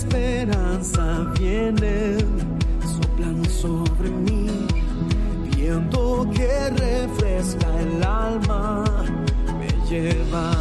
esperanza viene soplando sobre mí, viento que refresca el alma, me lleva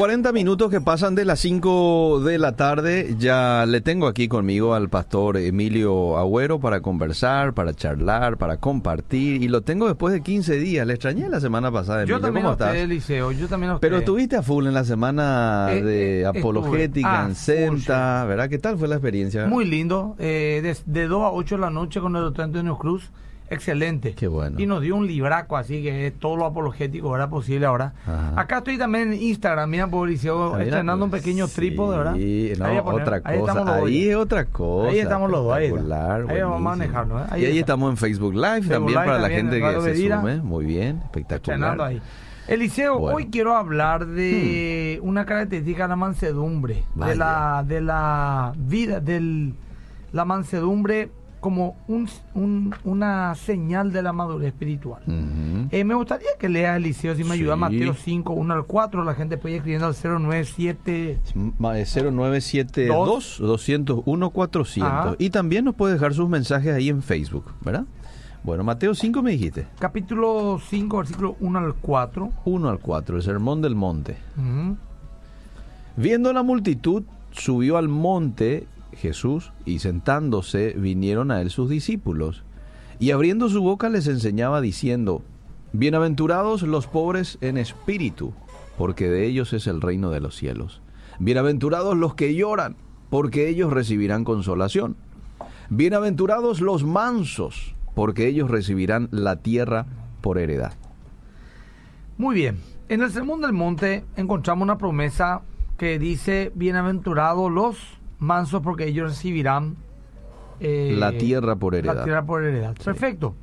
40 minutos que pasan de las 5 de la tarde. Ya le tengo aquí conmigo al pastor Emilio Agüero para conversar, para charlar, para compartir. Y lo tengo después de 15 días. Le extrañé la semana pasada. Yo Emilio. también ¿Cómo a usted, estás? Eliseo, yo también a usted. Pero estuviste a full en la semana Eh, de eh, apologética. Ah, en Senta, ¿verdad? ¿Qué tal fue la experiencia? Muy lindo, eh, de, de 2 a 8 de la noche con el doctor Antonio Cruz, excelente. Qué bueno. Y nos dio un libraco, así que es todo lo apologético era posible ahora. Ajá. Acá estoy también en Instagram, mira, Eliseo, Ah, estrenando un pequeño sí, trípode, ¿verdad? no, poner- otra cosa. Ahí es otra cosa. Ahí estamos los dos, ahí Ahí vamos a manejarnos, ¿eh? Ahí y ahí está. estamos en Facebook Live Facebook también Live para la gente que se sume. Muy bien, espectacular. Estrenando ahí. Eliseo, Bueno. Hmm. hoy quiero hablar de una característica de la mansedumbre, Vaya. de la de la vida, del la mansedumbre como un, un- una señal de la madurez espiritual. Ujú. Eh, me gustaría que lea Eliseo, si me ayuda, Sí. Mateo 5, 1 al 4, la gente puede ir escribiendo al 097. Ma- eh, 0972 201 400 Ajá. y también nos puede dejar sus mensajes ahí en Facebook, ¿verdad? Bueno, Mateo 5 me dijiste. Capítulo 5, versículo 1 al 4. 1 al 4, el sermón del monte. Ujú. Viendo la multitud, subió al monte Jesús y sentándose vinieron a él sus discípulos. Y abriendo su boca les enseñaba diciendo, Bienaventurados los pobres en espíritu, porque de ellos es el reino de los cielos. Bienaventurados los que lloran, porque ellos recibirán consolación. Bienaventurados los mansos, porque ellos recibirán la tierra por heredad. Muy bien. En el Sermón del Monte encontramos una promesa que dice, bienaventurados los mansos porque ellos recibirán eh, La tierra por heredad. La tierra por heredad. Perfecto.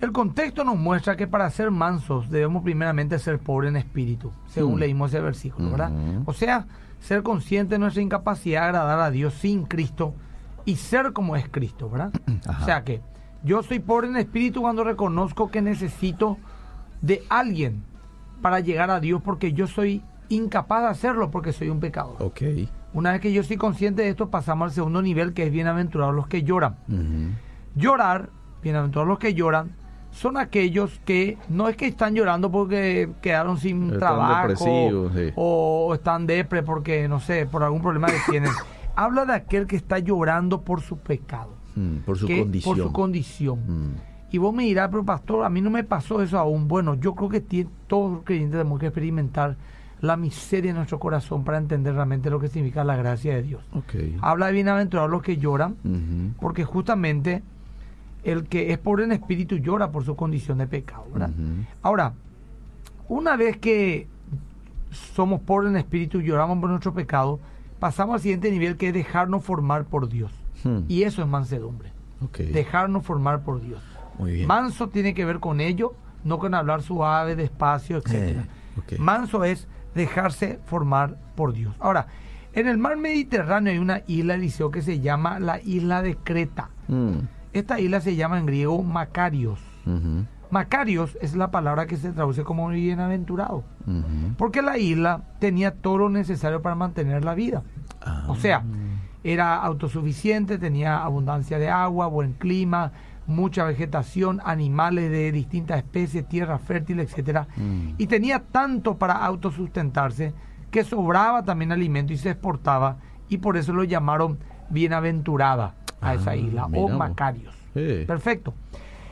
El contexto nos muestra que para ser mansos debemos primeramente ser pobres en espíritu, según Mm. leímos ese versículo, ¿verdad? O sea, ser consciente de nuestra incapacidad de agradar a Dios sin Cristo y ser como es Cristo, ¿verdad? Ajá. O sea que yo soy pobre en espíritu cuando reconozco que necesito de alguien para llegar a Dios porque yo soy incapaz de hacerlo porque soy un pecador. Ok. Una vez que yo soy consciente de esto, pasamos al segundo nivel que es bienaventurados los que lloran. Llorar, bienaventurados los que lloran, son aquellos que no es que están llorando porque quedaron sin Están trabajo sí. o están depre porque, no sé, por algún problema que tienen. Habla de aquel que está llorando por su pecado. Mm, por su que- condición. Por su condición. Mm. Y vos me dirás, pero pastor, a mí no me pasó eso aún. Bueno, yo creo que todos los creyentes tenemos que experimentar la miseria en nuestro corazón para entender realmente lo que significa la gracia de Dios. Habla de bienaventurados los que lloran, porque justamente el que es pobre en espíritu llora por su condición de pecado. Ahora, una vez que somos pobres en espíritu y lloramos por nuestro pecado, pasamos al siguiente nivel que es dejarnos formar por Dios. Hmm. Y eso es mansedumbre. Dejarnos formar por Dios. Muy bien. Manso tiene que ver con ello, no con hablar suave, despacio, etcétera. Eh. Manso es dejarse formar por Dios. Ahora, en el mar Mediterráneo hay una isla, Eliseo, que se llama la isla de Creta. Mm. Esta isla se llama en griego Macarios. Macarios es la palabra que se traduce como bienaventurado. Porque la isla tenía todo lo necesario para mantener la vida. Ah. O sea, era autosuficiente, tenía abundancia de agua, buen clima, mucha vegetación, animales de distintas especies, tierra fértil, etcétera, Mm. y tenía tanto para autosustentarse que sobraba también alimento y se exportaba y por eso lo llamaron bienaventurada a esa Ah, isla mira o. Macarios. Perfecto.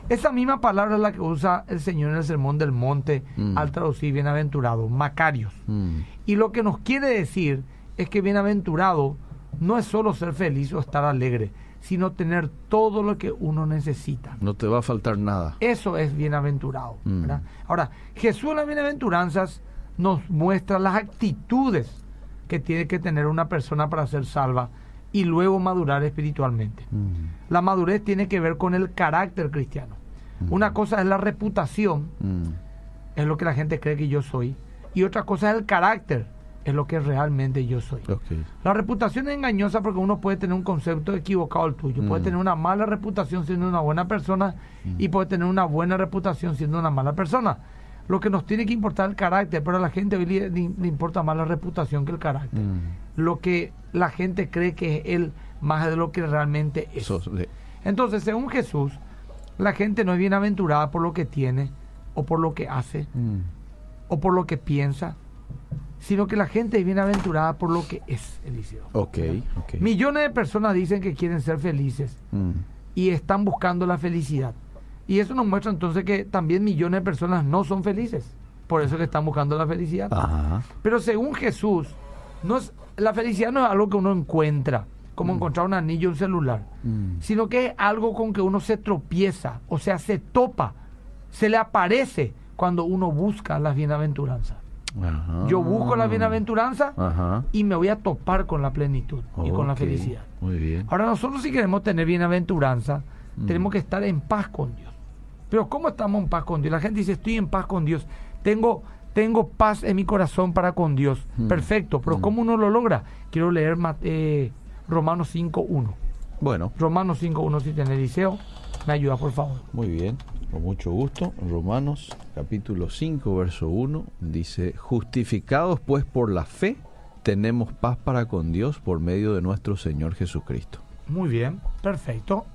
Esa misma palabra es la que usa el Señor en el Sermón del Monte Mm. al traducir bienaventurado, Macarios. Mm. Y lo que nos quiere decir es que bienaventurado no es solo ser feliz o estar alegre, sino tener todo lo que uno necesita. No te va a faltar nada. Eso es bienaventurado. Mm. ¿verdad? Ahora, Jesús en las bienaventuranzas nos muestra las actitudes que tiene que tener una persona para ser salva y luego madurar espiritualmente. Mm, La madurez tiene que ver con el carácter cristiano. Una cosa es la reputación, mm, es lo que la gente cree que yo soy, y otra cosa es el carácter, es lo que realmente yo soy. La reputación es engañosa porque uno puede tener un concepto equivocado al tuyo. Puede Mm. tener una mala reputación siendo una buena persona y puede tener una buena reputación siendo una mala persona. Lo que nos tiene que importar es el carácter, pero a la gente hoy le, importa más la reputación que el carácter. Mm. Lo que la gente cree que es él más de lo que realmente es. De- Entonces, según Jesús, la gente no es bienaventurada por lo que tiene o por lo que hace mm, o por lo que piensa, sino que la gente es bienaventurada por lo que es, Eliseo. Ok, ok. Millones de personas dicen que quieren ser felices Mm, y están buscando la felicidad. Y eso nos muestra entonces que también millones de personas no son felices. Por eso que están buscando la felicidad. Ajá. Pero según Jesús, no es, la felicidad no es algo que uno encuentra, como encontrar un anillo un celular, Mm, sino que es algo con que uno se tropieza, o sea, se topa, se le aparece cuando uno busca las bienaventuranzas. Ajá. Yo busco la bienaventuranza Ajá. y me voy a topar con la plenitud y con la felicidad. Muy bien. Ahora nosotros si queremos tener bienaventuranza, Mm. tenemos que estar en paz con Dios. Pero ¿cómo estamos en paz con Dios? La gente dice, estoy en paz con Dios. Tengo, tengo paz en mi corazón para con Dios. Mm. Perfecto. Pero Mm. ¿cómo uno lo logra? Quiero leer eh, Romanos 5.1. Bueno, Romanos 5.1 si tiene Eliseo. Me ayuda, por favor. muy bien. Con mucho gusto. Romanos capítulo 5, verso 1 dice, justificados pues por la fe, tenemos paz para con Dios por medio de nuestro Señor Jesucristo. Muy bien. Perfecto.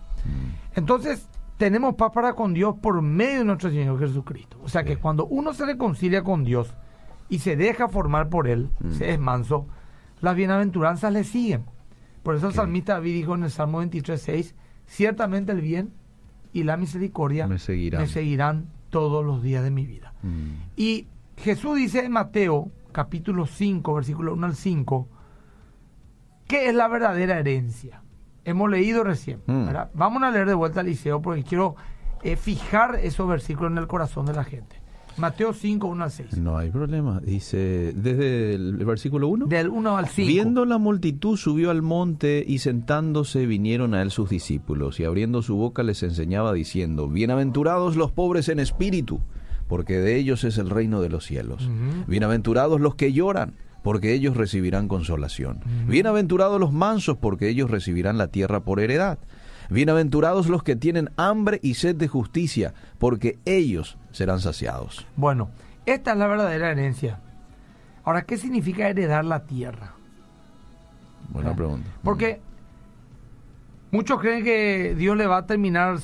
Entonces, tenemos paz para con Dios por medio de nuestro Señor Jesucristo. O sea que cuando uno se reconcilia con Dios y se deja formar por Él, Mm. se es manso, las bienaventuranzas le siguen. Por eso el salmista David dijo en el Salmo 23.6, ciertamente el bien y la misericordia Me seguirán. me seguirán todos los días de mi vida. Mm, Y Jesús dice en Mateo, capítulo 5, versículo 1 al 5, ¿qué es la verdadera herencia? Hemos leído recién. Mm. Vamos a leer de vuelta al liceo porque quiero eh, fijar esos versículos en el corazón de la gente. Mateo 5, 1 al 6. No hay problema. Dice, desde el versículo 1. Del 1 al 5. Viendo la multitud subió al monte y sentándose vinieron a él sus discípulos y abriendo su boca les enseñaba diciendo, Bienaventurados los pobres en espíritu, porque de ellos es el reino de los cielos. Bienaventurados los que lloran, porque ellos recibirán consolación. Bienaventurados los mansos, porque ellos recibirán la tierra por heredad. Bienaventurados los que tienen hambre y sed de justicia, porque ellos serán saciados. Bueno, esta es la verdadera herencia. Ahora, ¿qué significa heredar la tierra? Buena Ah. pregunta. Porque muchos creen que Dios le va a terminar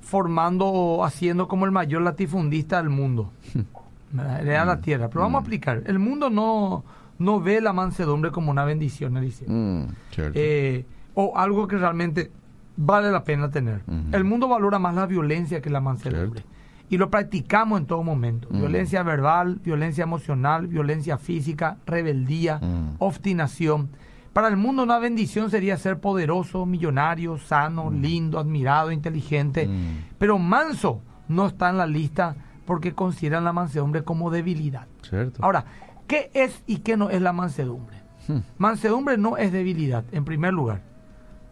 formando o haciendo como el mayor latifundista del mundo. ¿verdad? Heredar la tierra. Pero vamos a explicar. El mundo no, no ve la mansedumbre como una bendición, Eliseo. Mm. Eh, o algo que realmente vale la pena tener. El mundo valora más la violencia que la mansedumbre. Y lo practicamos en todo momento. Violencia verbal, violencia emocional, violencia física, rebeldía, obstinación. Para el mundo una bendición sería ser poderoso, millonario, sano, lindo, admirado, inteligente. Pero manso no está en la lista porque consideran la mansedumbre como debilidad. Cierto. Ahora, ¿qué es y qué no es la mansedumbre? Hmm. Mansedumbre no es debilidad, en primer lugar.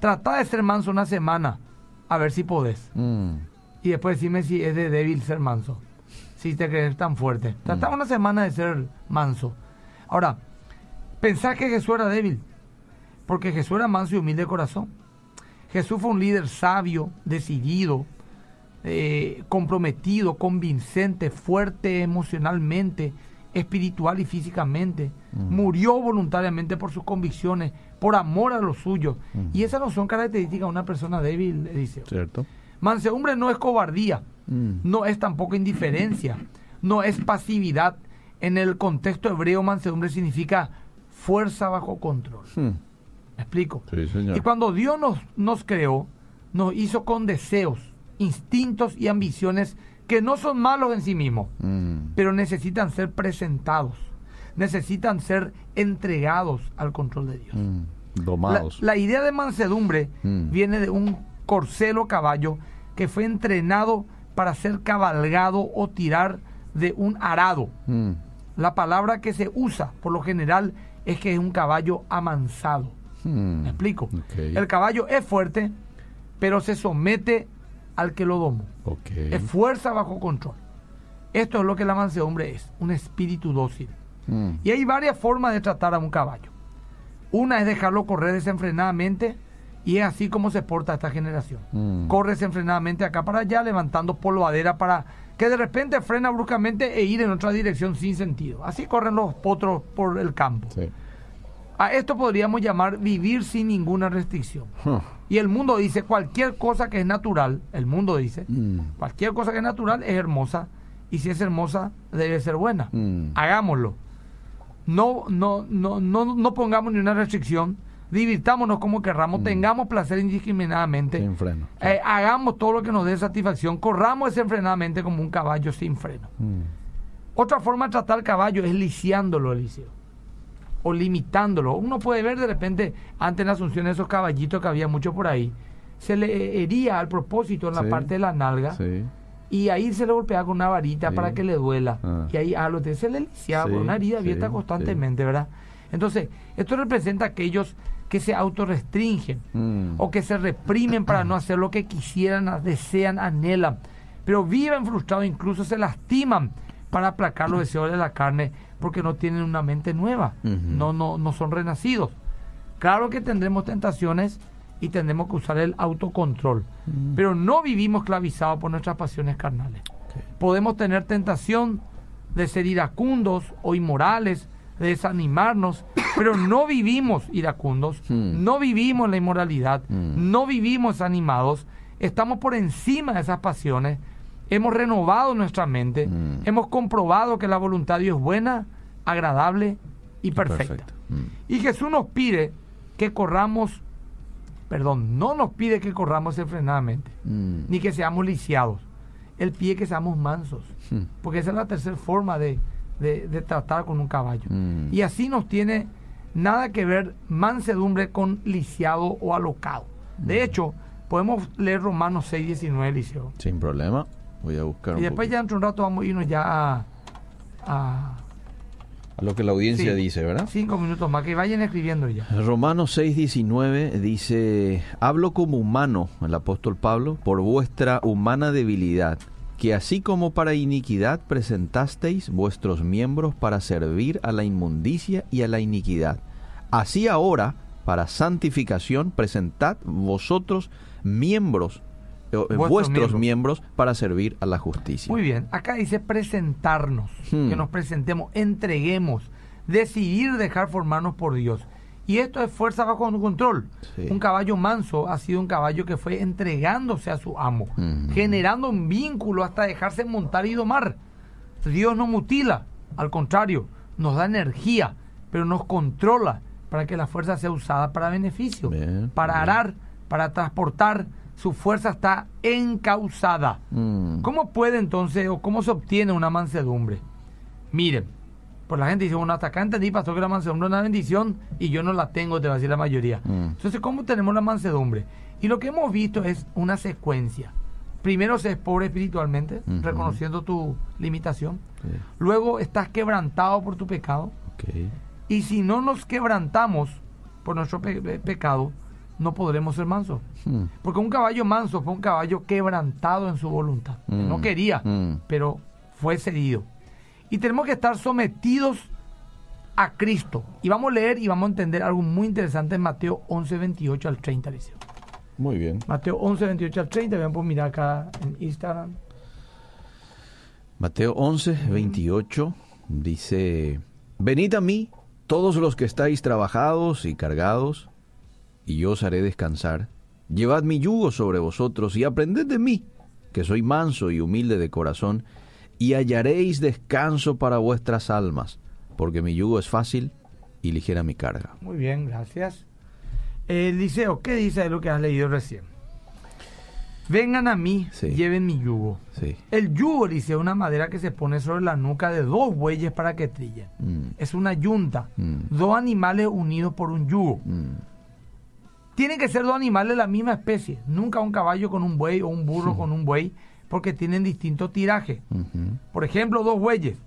Trata de ser manso una semana, a ver si podés. Mm, Y después decime si es de débil ser manso. Si te crees tan fuerte. Trata Mm. una semana de ser manso. Ahora, pensás que Jesús era débil. Porque Jesús era manso y humilde de corazón. Jesús fue un líder sabio, decidido, eh, comprometido, convincente, fuerte emocionalmente, espiritual y físicamente. Mm. Murió voluntariamente por sus convicciones, por amor a los suyos. Y esas no son características de una persona débil, Eliseo. cierto. Mansedumbre no es cobardía, Mm, no es tampoco indiferencia, no es pasividad. En el contexto hebreo, mansedumbre significa fuerza bajo control. hmm, ¿Me explico? Sí, señor. Y cuando Dios nos, nos creó, nos hizo con deseos, instintos y ambiciones que no son malos en sí mismos, Mm, pero necesitan ser presentados, necesitan ser entregados al control de Dios. mm, domados. la idea de mansedumbre Mm. viene de un corcel o caballo que fue entrenado para ser cabalgado o tirar de un arado. Mm, La palabra que se usa por lo general es que es un caballo amansado. ¿Me explico? El caballo es fuerte, pero se somete al que lo domó. Es fuerza bajo control. Esto es lo que la mansedumbre es, un espíritu dócil. Hmm. Y hay varias formas de tratar a un caballo. Una es dejarlo correr desenfrenadamente y es así como se porta esta generación. Mm. Corre desenfrenadamente acá para allá, levantando polvadera para que de repente frena bruscamente e ir en otra dirección sin sentido. Así corren los potros por el campo. Sí. A esto podríamos llamar vivir sin ninguna restricción. Huh. Y el mundo dice cualquier cosa que es natural, el mundo dice, Mm. cualquier cosa que es natural es hermosa y si es hermosa debe ser buena. Mm. Hagámoslo. No, no, no, no, no pongamos ni una restricción. Divirtámonos como querramos, tengamos placer indiscriminadamente. Mm. Sin freno. Eh, hagamos todo lo que nos dé satisfacción, corramos desenfrenadamente como un caballo sin freno. Mm. Otra forma de tratar al caballo es lisiándolo, Eliseo. O limitándolo. Uno puede ver de repente, antes en Asunción, esos caballitos que había mucho por ahí, se le hería al propósito en la Sí. parte de la nalga Sí. Y ahí se le golpeaba con una varita Sí. para que le duela. Ah. Y ahí a los de se le lisiaba Sí, por una herida sí, abierta constantemente, ¿verdad? Entonces, esto representa a aquellos que se autorrestringen Mm. o que se reprimen para no hacer lo que quisieran, desean, anhelan, pero viven frustrados, incluso se lastiman para aplacar los deseos de la carne porque no tienen una mente nueva, no, no, no son renacidos. Claro que tendremos tentaciones y tendremos que usar el autocontrol, pero no vivimos esclavizados por nuestras pasiones carnales. Podemos tener tentación de ser iracundos o inmorales, de desanimarnos, pero no vivimos iracundos, Hmm. no vivimos la inmoralidad, Hmm. no vivimos animados, estamos por encima de esas pasiones, hemos renovado nuestra mente, hemos comprobado que la voluntad de Dios es buena, agradable y perfecta. Mm. Y Jesús nos pide que corramos, perdón, no nos pide que corramos desenfrenadamente, Mm. ni que seamos lisiados. Él pide que seamos mansos, Mm. porque esa es la tercera forma de, de- de tratar con un caballo. Mm. Y así nos tiene nada que ver mansedumbre con lisiado o alocado. Mm. De hecho, podemos leer Romanos 6, 19, Liceo. Sin problema. Voy a buscar Y un después poquito. ya dentro de un rato vamos a irnos ya a, a a lo que la audiencia sí, dice, ¿verdad? cinco minutos más, que vayan escribiendo ya. Romanos 6:19 dice, hablo como humano, el apóstol Pablo, por vuestra humana debilidad, que así como para iniquidad presentasteis vuestros miembros para servir a la inmundicia y a la iniquidad, así ahora, para santificación, presentad vosotros miembros, Vuestros vuestros miembros. miembros para servir a la justicia. Muy bien, acá dice presentarnos, Hmm. que nos presentemos, entreguemos, decidir dejar formarnos por Dios. Y esto es fuerza bajo control. Sí. Un caballo manso ha sido un caballo que fue entregándose a su amo, Ujú. generando un vínculo hasta dejarse montar y domar. Dios no mutila, al contrario, nos da energía, pero nos controla para que la fuerza sea usada para beneficio, Bien, para bien. arar, para transportar. Su fuerza está encausada. Mm. ¿Cómo puede entonces o cómo se obtiene una mansedumbre? Miren, pues la gente dice, bueno, hasta acá entendí, pastor, que la mansedumbre es una bendición y yo no la tengo, te va a decir la mayoría. Mm. Entonces, ¿cómo tenemos la mansedumbre? Y lo que hemos visto es una secuencia. Primero, se es pobre espiritualmente, reconociendo tu limitación. Luego, estás quebrantado por tu pecado. Ok. Y si no nos quebrantamos por nuestro pe- pe- pecado, no podremos ser mansos. Mm. Porque un caballo manso fue un caballo quebrantado en su voluntad. Mm, No quería, mm. pero fue cedido. Y tenemos que estar sometidos a Cristo. Y vamos a leer y vamos a entender algo muy interesante en Mateo 11, 28 al 30. Liceo. Muy bien. Mateo 11, 28 al 30. Vean, pues mirar acá en Instagram. Mateo 11, 28 dice, Venid a mí todos los que estáis trabajados y cargados, y yo os haré descansar. Llevad mi yugo sobre vosotros y aprended de mí, que soy manso y humilde de corazón, y hallaréis descanso para vuestras almas, porque mi yugo es fácil y ligera mi carga. Muy bien, gracias. Eliseo, ¿qué dice de lo que has leído recién? Vengan a mí, Sí. lleven mi yugo. Sí. El yugo, Eliseo, es una madera que se pone sobre la nuca de dos bueyes para que trillen. Mm, Es una yunta. Mm. Dos animales unidos por un yugo. mm, Tienen que ser dos animales de la misma especie. Nunca un caballo con un buey o un burro con un buey, porque tienen distinto tiraje. ujú, Por ejemplo, dos bueyes.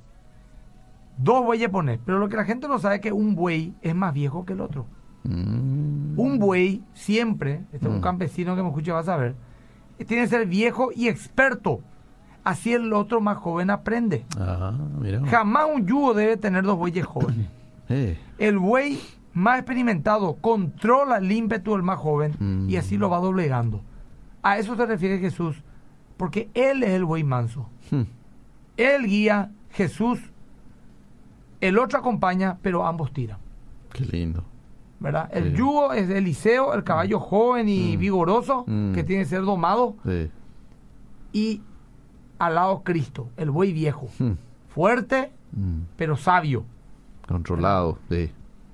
Dos bueyes poner. Pero lo que la gente no sabe es que un buey es más viejo que el otro. mm, Un buey siempre, este es un Mm. campesino que me escucha va a saber, tiene que ser viejo y experto. Así el otro más joven aprende. Ah, mira. Jamás un yugo debe tener dos bueyes jóvenes. Eh, El buey más experimentado controla el ímpetu del más joven Mm. y así lo va doblegando. A eso se refiere Jesús, porque Él es el buey manso. hmm, Él guía, Jesús, el otro acompaña, pero ambos tiran. Qué lindo. ¿verdad? El yugo es Eliseo, el caballo joven y Mm. vigoroso, Mm. que tiene que ser domado, Sí. y al lado Cristo, el buey viejo, Hmm, fuerte, hmm, pero sabio. Controlado. Sí.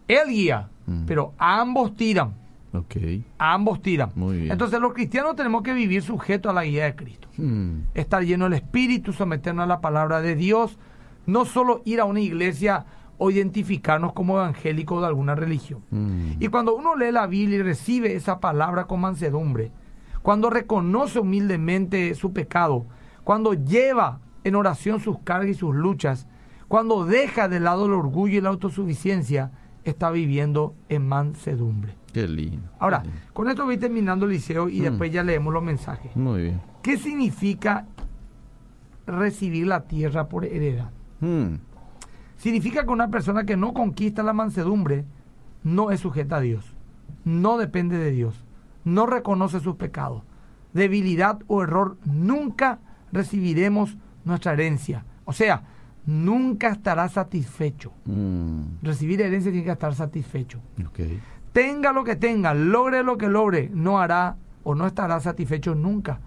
Él guía, Mm. pero ambos tiran. Ok. Ambos tiran. Muy bien. Entonces los cristianos tenemos que vivir sujetos a la guía de Cristo. Hmm, Estar lleno del Espíritu, someternos a la palabra de Dios, no solo ir a una iglesia o identificarnos como evangélicos de alguna religión. hmm, Y cuando uno lee la Biblia y recibe esa palabra con mansedumbre, cuando reconoce humildemente su pecado, cuando lleva en oración sus cargas y sus luchas, cuando deja de lado el orgullo y la autosuficiencia, está viviendo en mansedumbre. Qué lindo. Ahora, qué lindo. con esto voy terminando el liceo y Mm. después ya leemos los mensajes. Muy bien. ¿Qué significa recibir la tierra por heredad? Hmm, Significa que una persona que no conquista la mansedumbre no es sujeta a Dios, no depende de Dios, no reconoce sus pecados. Debilidad o error, nunca recibiremos nuestra herencia. O sea, nunca estará satisfecho. hmm, Recibir herencia tiene que estar satisfecho. Tenga lo que tenga, logre lo que logre, no hará o no estará satisfecho nunca.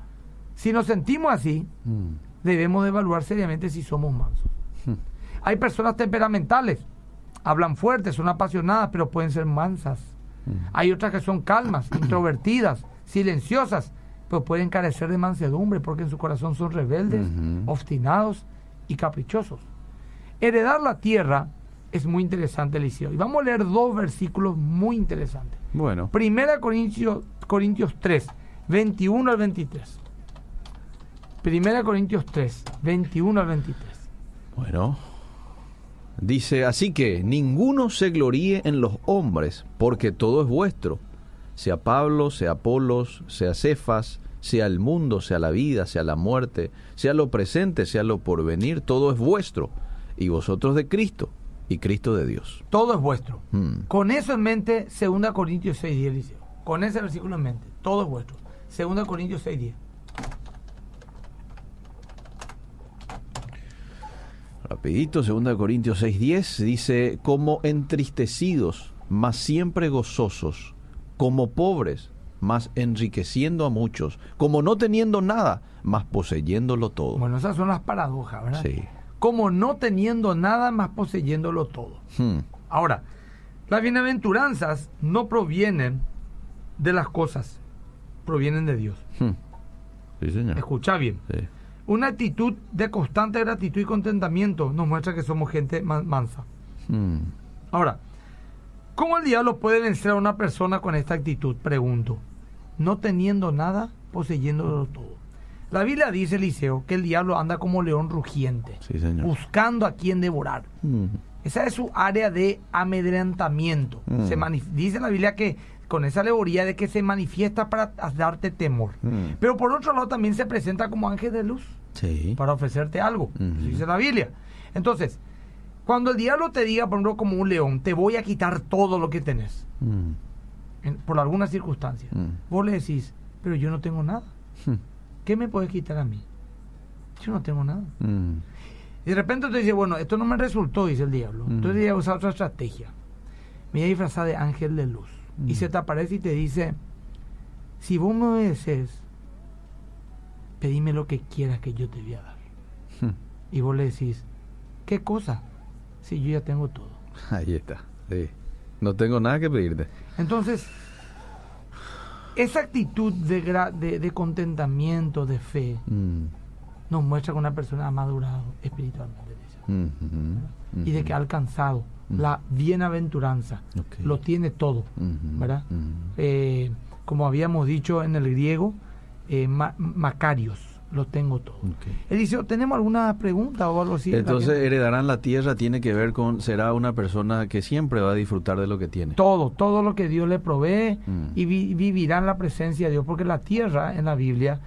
Si nos sentimos así, Hmm, debemos de evaluar seriamente si somos mansos. hmm, Hay personas temperamentales, hablan fuerte, son apasionadas, pero pueden ser mansas. hmm. Hay otras que son calmas, introvertidas, silenciosas, pero pueden carecer de mansedumbre porque en su corazón son rebeldes, obstinados y caprichosos. Heredar la tierra es muy interesante, Eliseo. Y vamos a leer dos versículos muy interesantes. Bueno. Primera Corintios, Corintios 3, 21 al 23. Primera Corintios 3, 21 al 23. Bueno. Dice, así que ninguno se gloríe en los hombres, porque todo es vuestro. Sea Pablo, sea Apolos, sea Cefas, sea el mundo, sea la vida, sea la muerte, sea lo presente, sea lo porvenir, todo es vuestro. Y vosotros de Cristo, y Cristo de Dios. Todo es vuestro. Hmm. Con eso en mente, 2 Corintios 6, 10, Eliseo. Con ese versículo en mente, todo es vuestro. 2 Corintios 6, 10. Rapidito, 2 Corintios 6:10 dice, como entristecidos, mas siempre gozosos, como pobres, mas enriqueciendo a muchos, como no teniendo nada, mas poseyéndolo todo. Bueno, esas son las paradojas, ¿verdad? Sí. Como no teniendo nada más poseyéndolo todo. Hmm, Ahora, las bienaventuranzas no provienen de las cosas, provienen de Dios. hmm. Sí, señor. Escucha bien. Sí. Una actitud de constante gratitud y contentamiento nos muestra que somos gente man- mansa. Hmm. Ahora, ¿cómo el diablo puede vencer a una persona con esta actitud? Pregunto. No teniendo nada, poseyéndolo todo. La Biblia dice, Eliseo, que el diablo anda como león rugiente, Sí, señor. buscando a quien devorar. Esa es su área de amedrentamiento. Mm. Se dice la Biblia que con esa alegoría de que se manifiesta para darte temor. Mm. Pero por otro lado también se presenta como ángel de luz Sí. para ofrecerte algo. Dice la Biblia. Entonces, cuando el diablo te diga, por ejemplo, como un león, te voy a quitar todo lo que tenés, en- por alguna circunstancia, vos le decís, pero yo no tengo nada. ¿Qué me puedes quitar a mí? Yo no tengo nada. Hmm. Y de repente te dice, bueno, esto no me resultó, dice el diablo. Mm. Entonces ella usa otra estrategia. Me voy a disfrazar de ángel de luz. Y Mm. se te aparece y te dice, si vos me obedeces, pedime lo que quieras que yo te voy a dar. Hmm. Y vos le decís, ¿qué cosa? Si yo ya tengo todo. Ahí está. Sí. No tengo nada que pedirte. Entonces, esa actitud de, gra- de, de contentamiento, de fe, Hmm. nos muestra que una persona ha madurado espiritualmente. dice. Hmm, hmm, Y de que ha alcanzado Mm. la bienaventuranza. Lo tiene todo. Mhm, ¿verdad? Eh, como habíamos dicho en el griego, eh, ma- Macarios. Lo tengo todo. Ok. Eliseo, ¿tenemos alguna pregunta o algo así? Entonces La heredarán la tierra tiene que ver con será una persona que siempre va a disfrutar de lo que tiene. todo, todo lo que Dios le provee Mm. y vi- vivirá en la presencia de Dios, porque la tierra en la Biblia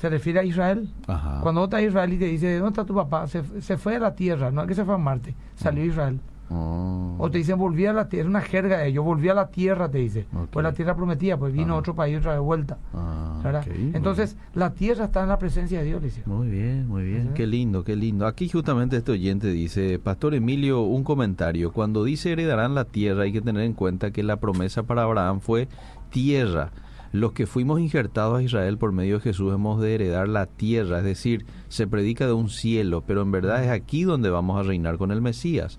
se refiere a Israel. Ajá. Cuando a Israel y te dice, ¿dónde está tu papá? Se, se fue a la tierra, no es que se fue a Marte, salió a Israel. Oh. O te dicen, volví a la tierra, es una jerga de ellos, volví a la tierra, te dice. Pues la tierra prometida, pues vino Ajá. otro país otra vez vuelta. Ah, Entonces, la tierra está en la presencia de Dios, Eliseo. Muy bien, muy bien. Qué lindo, qué lindo. Aquí justamente este oyente dice, Pastor Emilio, un comentario. Cuando dice heredarán la tierra, hay que tener en cuenta que la promesa para Abraham fue tierra. Los que fuimos injertados a Israel por medio de Jesús hemos de heredar la tierra, es decir, se predica de un cielo, pero en verdad es aquí donde vamos a reinar con el Mesías.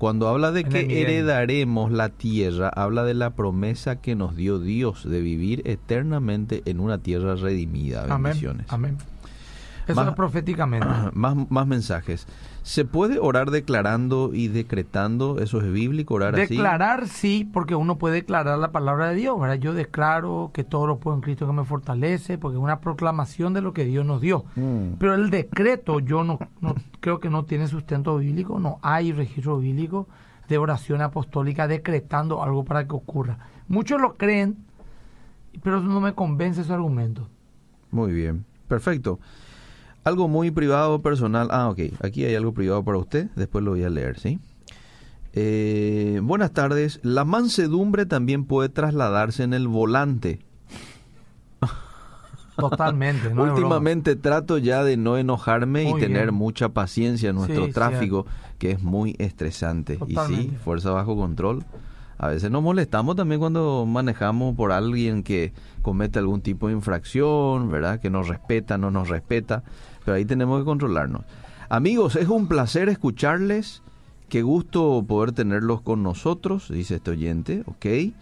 Cuando habla de En que heredaremos la tierra, habla de la promesa que nos dio Dios de vivir eternamente en una tierra redimida. Amén. Bendiciones. Amén. Eso Más- es proféticamente. más, más mensajes. ¿Se puede orar declarando y decretando? ¿Eso es bíblico, orar así? Declarar sí, porque uno puede declarar la palabra de Dios, ¿verdad? Yo declaro que todo lo puedo en Cristo que me fortalece, porque es una proclamación de lo que Dios nos dio. Mm. Pero el decreto yo no, no creo que no tiene sustento bíblico, no hay registro bíblico de oración apostólica decretando algo para que ocurra. Muchos lo creen, pero no me convence su argumento. Muy bien, perfecto. Algo muy privado, personal. Ah, ok. Aquí hay algo privado para usted. Después lo voy a leer, ¿sí? Eh, buenas tardes. La mansedumbre también puede trasladarse en el volante. Totalmente. no. Últimamente trato ya de no enojarme y tener bien. mucha paciencia en nuestro Sí, tráfico, que es muy estresante. Y sí, fuerza bajo control. A veces nos molestamos también cuando manejamos por alguien que comete algún tipo de infracción, ¿verdad? Que nos respeta, no nos respeta, pero ahí tenemos que controlarnos. Amigos, es un placer escucharles. Qué gusto poder tenerlos con nosotros, dice este oyente, ¿ok?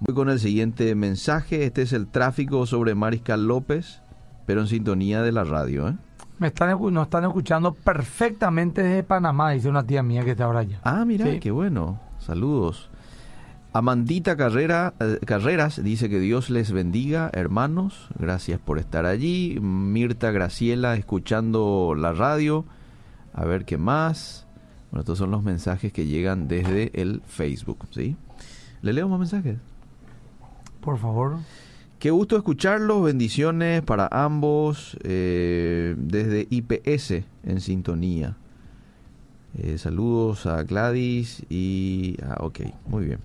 Voy con el siguiente mensaje. Este es el tráfico sobre Mariscal López, pero en sintonía de la radio, ¿eh? Me están, nos están escuchando perfectamente desde Panamá, dice una tía mía que está ahora allá. Ah, mira, Sí. qué bueno. Saludos. Amandita Carrera, eh, Carreras dice que Dios les bendiga, hermanos. Gracias por estar allí. Mirta Graciela escuchando la radio. A ver qué más. Bueno, estos son los mensajes que llegan desde el Facebook, ¿sí? ¿Le leo más mensajes? Por favor. Qué gusto escucharlos, bendiciones para ambos eh, desde IPS en sintonía. Eh, saludos a Gladys y... Ah, ok, muy bien.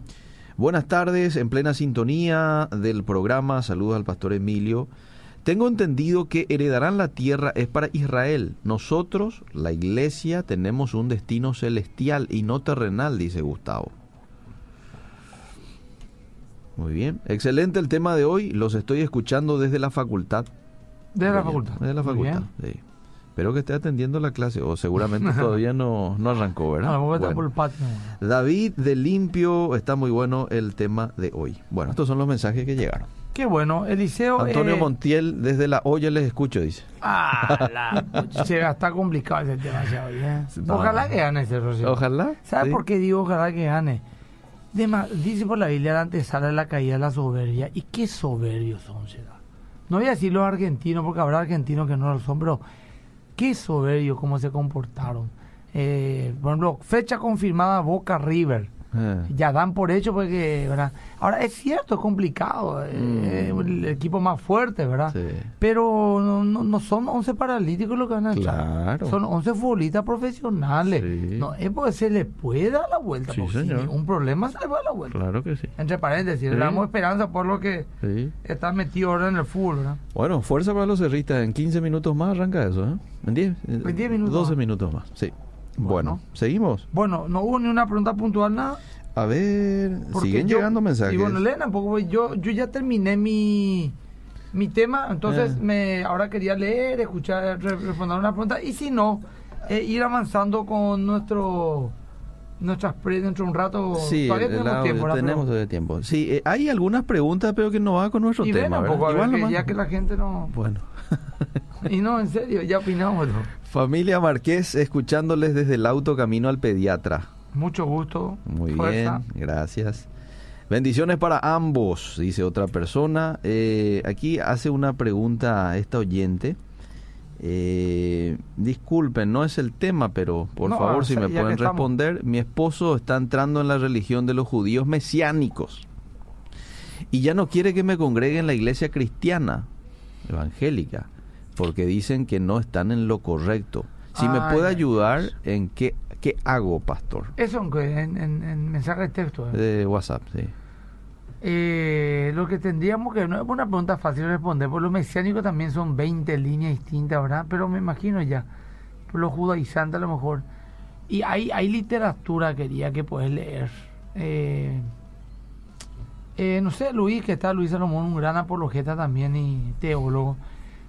Buenas tardes, en plena sintonía del programa, saludos al pastor Emilio. Tengo entendido que heredarán la tierra es para Israel. Nosotros, la iglesia, tenemos un destino celestial y no terrenal, dice Gustavo. Muy bien, excelente el tema de hoy. Los estoy escuchando desde la facultad. De la facultad. Desde la facultad. sí. Espero que esté atendiendo la clase o seguramente todavía no, no arrancó, ¿verdad? mejor está Bueno. por el patio. David de Limpio, está muy bueno el tema de hoy. Bueno, estos son los mensajes que llegaron. Qué bueno, Eliseo. Antonio eh, Montiel, desde la olla les escucho, dice. Ah, la, se está complicado ese tema ya hoy, ¿eh? No. Ojalá que gane ese Rocío. Ojalá. ¿Sabes sí. por qué digo ojalá que gane? Dice por la Biblia la antesala de la caída de la soberbia. ¿Y qué soberbios son, será? No voy a decir los argentinos, porque habrá argentinos que no lo son, pero qué soberbios cómo se comportaron. Eh, por fecha confirmada Boca River. Eh, Ya dan por hecho porque, ¿verdad? Ahora es cierto, es complicado, eh, Mm. el equipo más fuerte, ¿verdad? sí. Pero no, no, no son 11 paralíticos los que van a echar. Son 11 futbolistas profesionales. Sí. No, es porque se le puede dar la vuelta. Porque señor. un problema se le va a la vuelta. Claro que sí. Entre paréntesis, le damos esperanza por lo que está metido ahora en el fútbol, ¿verdad? Bueno, fuerza para los cerristas. En 15 minutos más arranca eso, ¿eh? En 10. En 10 minutos 12 más. minutos más, sí. Bueno. Bueno, seguimos. Bueno, no hubo ni una pregunta puntual, nada. A ver, porque siguen yo- llegando mensajes. Y bueno, Elena, porque yo, yo ya terminé mi, mi tema, entonces Eh. me ahora quería leer, escuchar, re- responder una pregunta, y si no, eh, ir avanzando con nuestro nuestras pre dentro de un rato. Sí, todavía tenemos tiempo, todavía tiempo. Sí, eh, hay algunas preguntas, pero que no va con nuestro y ven tema. un poco, a ver, que ya que la gente no... Bueno. Y no, en serio, ya opinamos. Familia Marqués, escuchándoles desde el auto camino al pediatra. Mucho gusto. Muy fuerza. bien, gracias. Bendiciones para ambos, dice otra persona. Eh, aquí hace una pregunta a esta oyente Eh, disculpen, no es el tema, pero por No, favor, o si me pueden estamos. responder. Mi esposo está entrando en la religión de los judíos mesiánicos y ya no quiere que me congregue en la iglesia cristiana evangélica porque dicen que no están en lo correcto. Si me puede ay, ayudar, ¿en qué, qué hago, pastor? Eso en, en, en- en mensaje de texto. ¿eh? De WhatsApp, sí. Eh, lo que tendríamos que, no es una pregunta fácil de responder, por los mesiánicos también son 20 líneas distintas, ¿verdad? Pero me imagino ya, por los judaizantes a lo mejor. Y hay, hay literatura, quería que puedes leer. Eh, eh, no sé, Luis, que está Luis Salomón, un gran apologeta también y teólogo.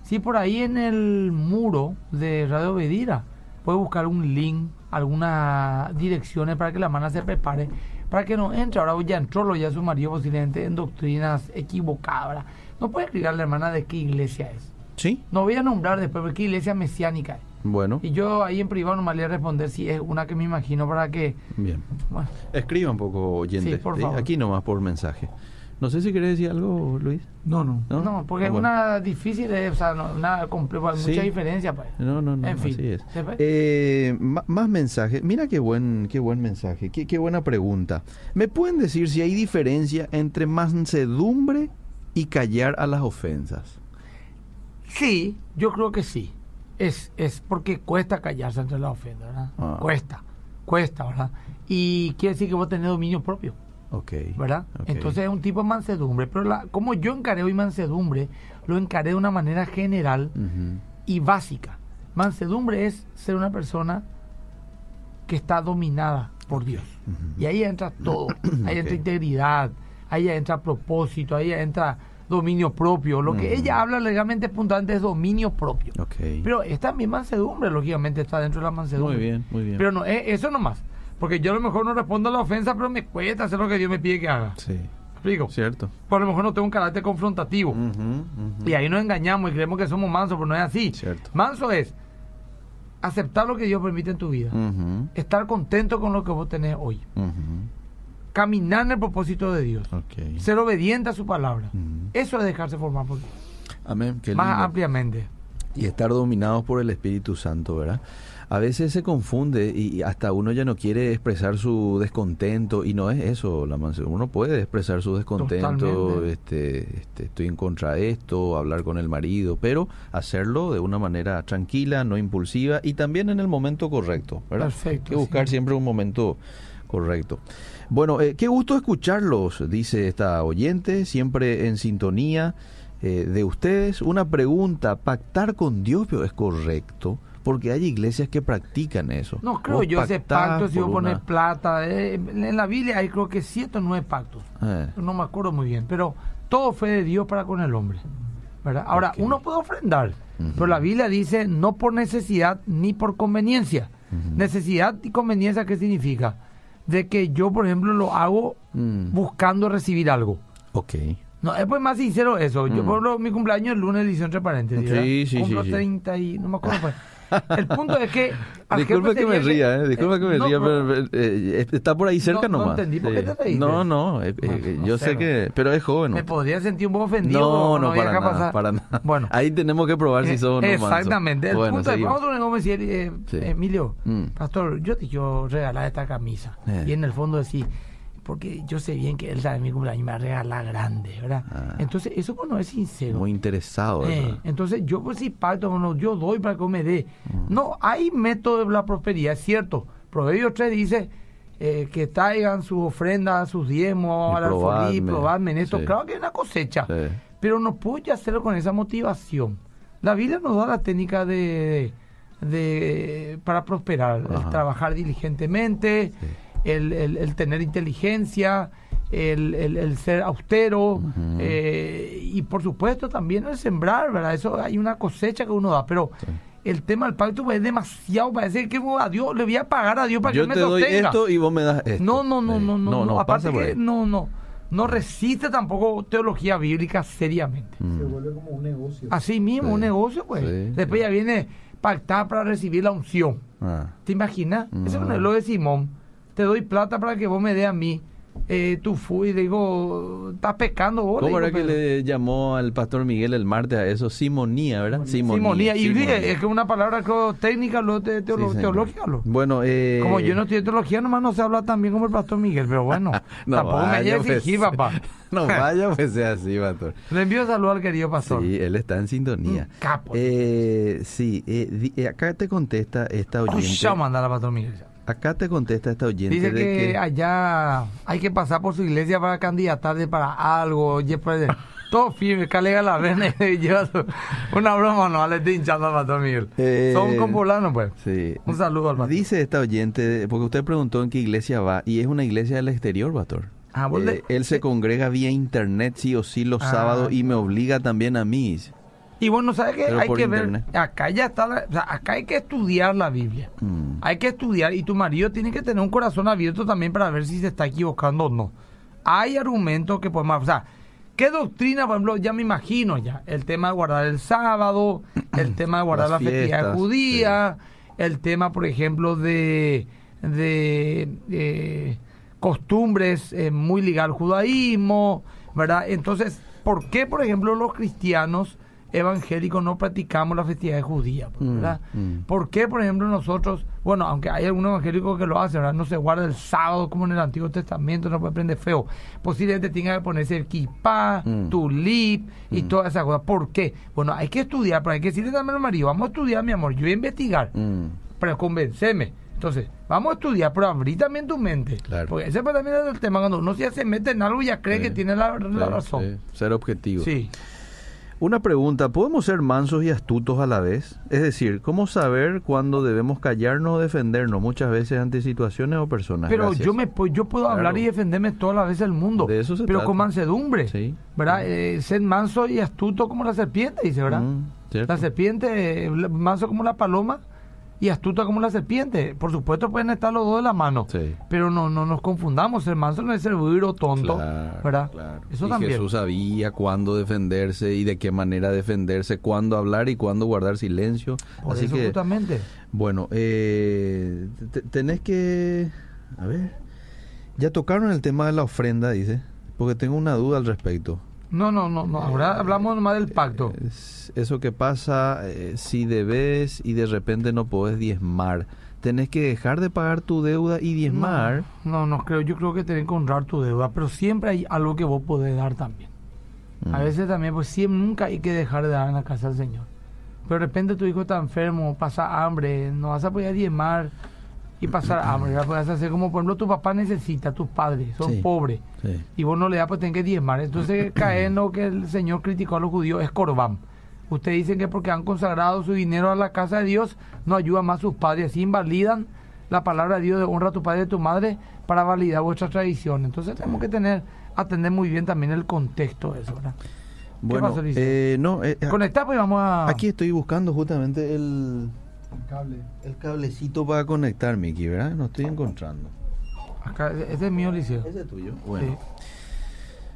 Sí, por ahí en el muro de Radio Bedira puede buscar un link, algunas direcciones para que la hermana se prepare, para que no entre. Ahora ya entró lo ya su marido posiblemente en doctrinas equivocadas. No puede explicar la hermana de qué iglesia es. Sí, No voy a nombrar después, porque qué iglesia mesiánica es. bueno, Y yo ahí en privado nomás le voy a responder si es una que me imagino para que... bien. Bueno, Escriba un poco, oyente. Sí, por favor. Aquí nomás por mensaje. No sé si querés decir algo, Luis. No, no. No, no, porque Ah, es bueno. una difícil, de- o sea, no, una comple- mucha Sí. diferencia. Pues. No, no, no, En fin. así es. Eh, más mensajes. Mira qué buen, qué buen mensaje, qué, qué buena pregunta. ¿Me pueden decir si hay diferencia entre mansedumbre y callar a las ofensas? Sí, yo creo que sí. Es, es porque cuesta callarse entre las ofensas, ¿verdad? Ah. Cuesta, cuesta, ¿verdad? Y quiere decir que vos tenés dominio propio, Ok. ¿verdad? Entonces es un tipo de mansedumbre. Pero la, como yo encaré hoy mansedumbre, lo encaré de una manera general y básica. Mansedumbre es ser una persona que está dominada por Dios. Y ahí entra todo. Ahí entra integridad, ahí entra propósito, ahí entra dominio propio. Lo que ella habla legalmente puntualmente es dominio propio. Ok. Pero es también mansedumbre, lógicamente está dentro de la mansedumbre. muy bien, muy bien. Pero no, es eso nomás. Porque yo a lo mejor no respondo a la ofensa, pero me cuesta hacer lo que Dios me pide que haga. sí, ¿Explico? cierto. Por a lo mejor no tengo un carácter confrontativo. Y ahí nos engañamos y creemos que somos mansos, pero no es así. Cierto. Manso es aceptar lo que Dios permite en tu vida. Estar contento con lo que vos tenés hoy. Caminar en el propósito de Dios. Ser obediente a su palabra. Eso es dejarse formar por Dios. Amén. Qué Más lindo. ampliamente. y estar dominados por el Espíritu Santo, ¿verdad? A veces se confunde y hasta uno ya no quiere expresar su descontento y no es eso, la mansedumbre. Uno puede expresar su descontento, este, este, estoy en contra de esto, hablar con el marido, pero hacerlo de una manera tranquila, no impulsiva y también en el momento correcto, ¿verdad? Perfecto, Hay que buscar sí. siempre un momento correcto. Bueno, eh, qué gusto escucharlos, dice esta oyente, siempre en sintonía eh, de ustedes. Una pregunta, ¿pactar con Dios es correcto? Porque hay iglesias que practican eso. No creo Vos yo ese pacto, si pones una- plata. eh, en la Biblia hay creo que siete o nueve pactos. Eh, No me acuerdo muy bien. Pero todo fue de Dios para con el hombre. ¿verdad? Ahora, uno puede ofrendar. Pero la Biblia dice no por necesidad ni por conveniencia. Necesidad y conveniencia, ¿qué significa? De que yo, por ejemplo, lo hago mm, buscando recibir algo. ok. No, es pues más sincero eso. Yo, Mm. por ejemplo, mi cumpleaños el lunes, edición entre paréntesis. Sí, sí, Cumplo sí, sí. 30 y... no me acuerdo pues. El punto es que... jefe que me sería ría, eh, disculpa que me no, ría, pero- pero, eh, está por ahí cerca No, no nomás. entendí, ¿por qué te reíste? No, no, eh, eh, no yo sé, sé ¿no? que, pero es joven. Me ¿no? podría sentir un poco ofendido. No, no, para nada, pasar. para nada. Bueno, Ahí tenemos que probar si eh, somos no. Exactamente. El Bueno, punto es, seguimos. vamos a poner eh, Sí. Emilio, Mm. pastor, yo te quiero regalar esta camisa. Eh. Y en el fondo decir, porque yo sé bien que él sabe mi cumpleaños me va a regalar grande, ¿verdad? Ah. Entonces, eso pues no es sincero. Muy interesado, Eh, ¿verdad? entonces yo pues sí pacto, bueno, yo doy para que me dé. Mm. No, hay método de la prosperidad, es cierto. Proverbios 3 dice eh, que traigan sus ofrendas, sus diezmos al alfolí, probadme. en esto. Sí. Claro que hay una cosecha, Sí. pero no puedo hacerlo con esa motivación. La Biblia nos da la técnica de, de para prosperar, el trabajar diligentemente, Sí. El, el- el tener inteligencia, el, el- el ser austero Ujú. eh, y por supuesto también el sembrar, ¿verdad? Eso hay una cosecha que uno da, pero Sí. el tema del pacto pues, es demasiado, parece que a Dios le voy a pagar a Dios para Yo que me te doy sostenga. esto y vos me das esto. No, no, no, no, no, no, no, aparte por que no, no, no resiste tampoco teología bíblica seriamente. Mm. Se vuelve como un negocio. Así mismo, Sí. un negocio, pues. Sí, Después ya viene pactar para recibir la unción. Ah. ¿Te imaginas? Ese No. no es lo de Simón. Te doy plata para que vos me dé a mí eh, tu fui, digo, estás pecando vos. ¿Cómo era que le llamó al pastor Miguel el martes a eso? Simonía, ¿verdad? Simonía. Y Simonía. es que una palabra técnica, lo, te- teolo- Sí, teológica. Lo. Bueno, eh... Como yo no estoy en teología, nomás no se habla tan bien como el pastor Miguel, pero bueno, No tampoco me vaya, haya pues. exigir, papá. No vaya, pues sea así, pastor. Le envío saludo al querido pastor. Sí, él está en sintonía. Un capo. Eh, sí, eh, di- eh, acá te contesta esta oyente. Escucha mandar al pastor Miguel. Acá te contesta esta oyente Dice de que, que... allá hay que pasar por su iglesia para candidatarse para algo. Oye, pues, todo firme, calega la vena y lleva su- una broma, no le estoy hinchando al pastor Miguel. Eh, Son compolanos, pues. Sí. Un saludo al pastor. Dice esta oyente, porque usted preguntó en qué iglesia va, y es una iglesia del exterior, pastor. Ah, Eh, él se congrega vía internet sí o sí los Ah, sábados y me obliga también a mí. Y bueno, ¿sabes qué? Pero Hay que internet. ver, acá ya está, la- o sea, acá hay que estudiar la Biblia. Mm. Hay que estudiar y tu marido tiene que tener un corazón abierto también para ver si se está equivocando o no. Hay argumentos que podemos, o sea, ¿qué doctrina, por ejemplo, ya me imagino ya? El tema de guardar el sábado, el tema de guardar Las la festividad fiestas, judía, el tema, por ejemplo, de, de eh, costumbres eh, muy ligadas al judaísmo, ¿verdad? Entonces, ¿por qué, por ejemplo, los cristianos evangélicos no practicamos la festividad judía, ¿verdad? Mm, mm. ¿Por qué, por ejemplo, nosotros, bueno, aunque hay algunos evangélicos que lo hacen, ¿verdad? No se guarda el sábado como en el Antiguo Testamento, no puede prender feo. Posiblemente tenga que ponerse el kippah, Mm. tulip y todas esas cosas. ¿Por qué? Bueno, hay que estudiar, pero hay que decirle también al marido, vamos a estudiar, mi amor, yo voy a investigar, Mm. pero convenceme. Entonces, vamos a estudiar, pero abrí también tu mente. Claro. Porque ese pues, también es el tema, cuando uno ya se mete en algo ya cree Sí. que tiene la, la Sí, razón. sí, Ser objetivo. Sí. Una pregunta, ¿podemos ser mansos y astutos a la vez? Es decir, ¿cómo saber cuándo debemos callarnos o defendernos muchas veces ante situaciones o personas? Pero Gracias. yo me yo puedo Claro. hablar y defenderme todas las veces del mundo. De eso se pero trata. con mansedumbre. Sí. ¿Verdad? Eh, ser manso y astuto como la serpiente, dice, ¿verdad? Mm, la serpiente, eh, manso como la paloma y astuta como la serpiente. Por supuesto pueden estar los dos de la mano. Sí. Pero no, no nos confundamos. Ser manso no es ser o tonto. Claro, ¿Verdad? claro. Eso y también. Jesús sabía cuándo defenderse y de qué manera defenderse, cuándo hablar y cuándo guardar silencio. Por Así eso que, justamente. bueno, eh, te- tenés que... A ver. Ya tocaron el tema de la ofrenda, dice, porque tengo una duda al respecto. No, no, no, no. Ahora hablamos nomás del pacto. Es eso que pasa eh, si debes y de repente no podés diezmar. Tenés que dejar de pagar tu deuda y diezmar. No, no creo. Yo creo que tenés que honrar tu deuda, pero siempre hay algo que vos podés dar también. A Mm. veces también, pues siempre, nunca hay que dejar de dar en la casa del Señor. Pero de repente tu hijo está enfermo, pasa hambre, no vas a poder diezmar y pasar hambre. ¿verdad? Puedes hacer como, por ejemplo, tu papá necesita, tus padres son Sí. pobres Sí. y vos no le das, pues tenés que diezmar. Entonces cae en lo que el Señor criticó a los judíos, es corbán. Ustedes dicen que porque han consagrado su dinero a la casa de Dios, no ayudan más a sus padres, así invalidan la palabra de Dios de honra a tu padre y a tu madre para validar vuestra tradición. Entonces tenemos que tener, atender muy bien también el contexto de eso, ¿verdad? Bueno, Eliseo? eh, no, eh, pues vamos a... aquí estoy buscando justamente el, Cable. el cablecito para conectar, Miki, ¿verdad? No estoy encontrando. Acá, es mío, Liceo. ¿Ese es tuyo? Sí. Bueno.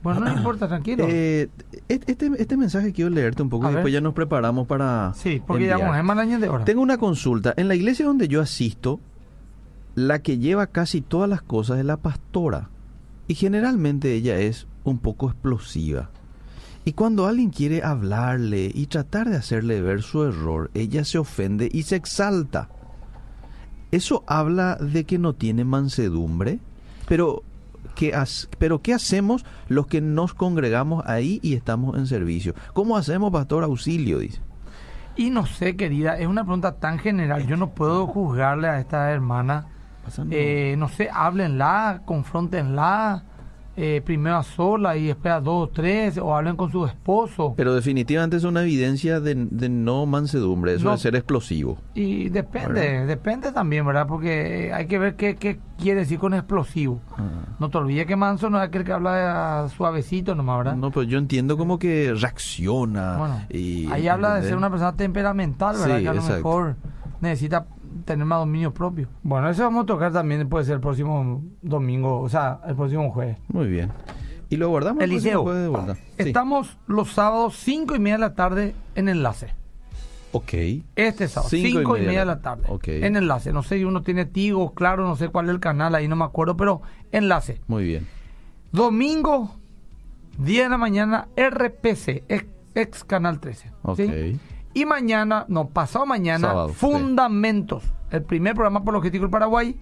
Bueno, no importa, tranquilo. Eh, este, este mensaje quiero leerte un poco y después ya nos preparamos para. sí, porque enviar. ya vamos, es más años de hora. Tengo una consulta. En la iglesia donde yo asisto, la que lleva casi todas las cosas es la pastora. Y generalmente ella es un poco explosiva. Y cuando alguien quiere hablarle y tratar de hacerle ver su error, ella se ofende y se exalta. ¿Eso habla de que no tiene mansedumbre? Pero ¿qué, pero ¿qué hacemos los que nos congregamos ahí y estamos en servicio? ¿Cómo hacemos, pastor auxilio? Dice. Y no sé, querida, es una pregunta tan general. Yo no puedo juzgarle a esta hermana. Eh, no sé, háblenla, confrontenla. Eh, primero a sola y después dos o tres, o hablen con su esposo. Pero definitivamente es una evidencia de, de no mansedumbre, eso No. de ser explosivo. Y depende, ¿Verdad? depende también, ¿verdad? Porque eh, hay que ver qué, qué quiere decir con explosivo. No te olvides que manso no es aquel que habla suavecito nomás, ¿verdad? No, pero yo entiendo como que reacciona. Bueno, y, ahí habla de ser una persona temperamental, ¿verdad? Sí, que a lo exacto. mejor necesita tener más dominio propio. Bueno, eso vamos a tocar también, puede ser el próximo domingo, o sea, el próximo jueves. Muy bien. Y lo guardamos el Eliseo, próximo jueves de vuelta. Sí. Estamos los sábados, cinco y media de la tarde, en enlace. Ok. Este sábado, Cinco cinco, y y media de la- la tarde. ok. En enlace. No sé si uno tiene Tigo, claro, no sé cuál es el canal, ahí no me acuerdo, pero enlace. Muy bien. Domingo, 10 de la mañana, RPC, ex, ex Canal 13. Ok. ¿sí? Y mañana, no, pasado mañana, Sábado, sí. Fundamentos. El primer programa por logístico del Paraguay,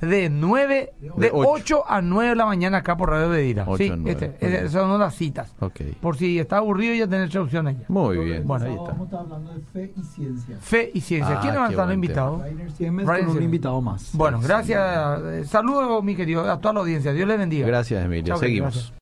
de 9, de De ocho. 8 a 9 de la mañana acá por Radio Bedira. Sí, este, esas son las citas. Por si está aburrido, ya tener traducción allá. Muy bien. Bueno, ahí está. Vamos a estar hablando de fe y ciencia. Fe y ciencia. Ah, ¿Quiénes van a estar invitados? Un invitado más. Bueno, gracias. Eh, Saludos, mi querido, a toda la audiencia. Dios les bendiga. Gracias, Emilio. Seguimos. gracias.